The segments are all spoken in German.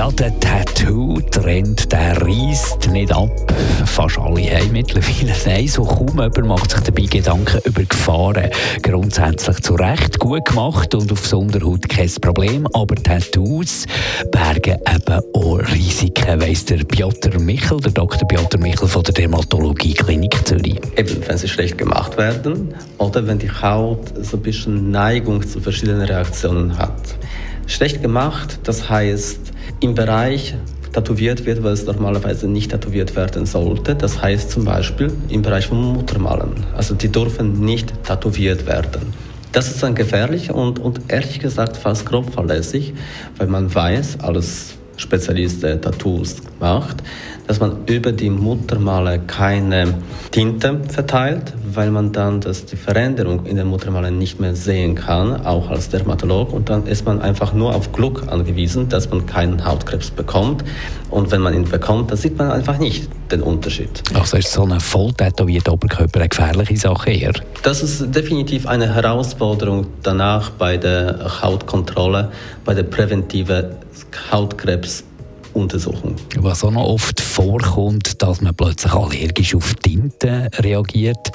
Ja, der Tattoo-Trend, der reißt nicht ab. Fast alle haben mittlerweile Nein, so kaum jemand macht sich dabei Gedanken über Gefahren. Grundsätzlich zu Recht gut gemacht und auf Sonderhaut kein Problem, aber Tattoos bergen eben auch Risiken, weiss der Piotr Michel, der Dr. Piotr Michel von der Dermatologie Klinik Zürich. Eben, wenn sie schlecht gemacht werden oder wenn die Haut so ein bisschen Neigung zu verschiedenen Reaktionen Reaktionen hat. Schlecht gemacht, das heißt im Bereich tätowiert wird, es normalerweise nicht tätowiert werden sollte. Das heißt zum Beispiel im Bereich von Muttermalen. Also die dürfen nicht tätowiert werden. Das ist dann gefährlich und, und ehrlich gesagt fast grob verlässlich, weil man weiß, als Spezialist der Tattoos macht, dass man über die Muttermale keine Tinte verteilt, weil man dann das, die Veränderung in den Muttermalen nicht mehr sehen kann, auch als Dermatolog. Und dann ist man einfach nur auf Glück angewiesen, dass man keinen Hautkrebs bekommt. Und wenn man ihn bekommt, dann sieht man einfach nicht den Unterschied. Also ist so eine voll tätowierte Oberkörper eine gefährliche Sache eher? Das ist definitiv eine Herausforderung danach bei der Hautkontrolle, bei der präventiven Hautkrebs Untersuchung. Was auch noch oft vorkommt, dass man plötzlich allergisch auf Tinte reagiert.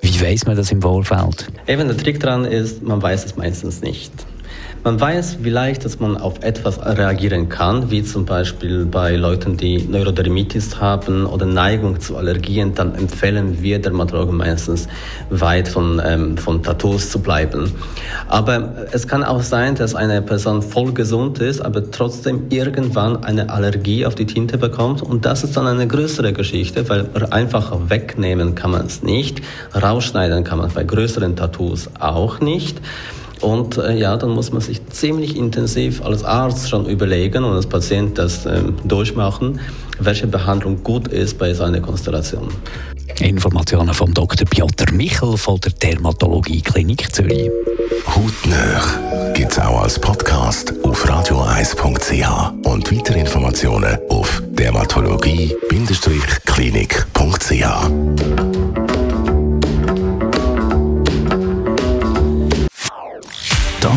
Wie weiß man das im Vorfeld? Eben der Trick daran ist, man weiß es meistens nicht. Man weiß vielleicht, dass man auf etwas reagieren kann, wie zum Beispiel bei Leuten, die Neurodermitis haben oder Neigung zu Allergien, dann empfehlen wir Dermatologen meistens weit von, ähm, von Tattoos zu bleiben. Aber es kann auch sein, dass eine Person voll gesund ist, aber trotzdem irgendwann eine Allergie auf die Tinte bekommt und das ist dann eine größere Geschichte, weil einfach wegnehmen kann man es nicht, rausschneiden kann man bei größeren Tattoos auch nicht. Und äh, ja, dann muss man sich ziemlich intensiv als Arzt schon überlegen und als Patient das äh, durchmachen, welche Behandlung gut ist bei so einer Konstellation. Informationen vom Dr. Piotr Michel von der Dermatologie Klinik Zürich. Hautnöch gibt es auch als Podcast auf radioeis.ch und weitere Informationen auf dermatologie-klinik.ch.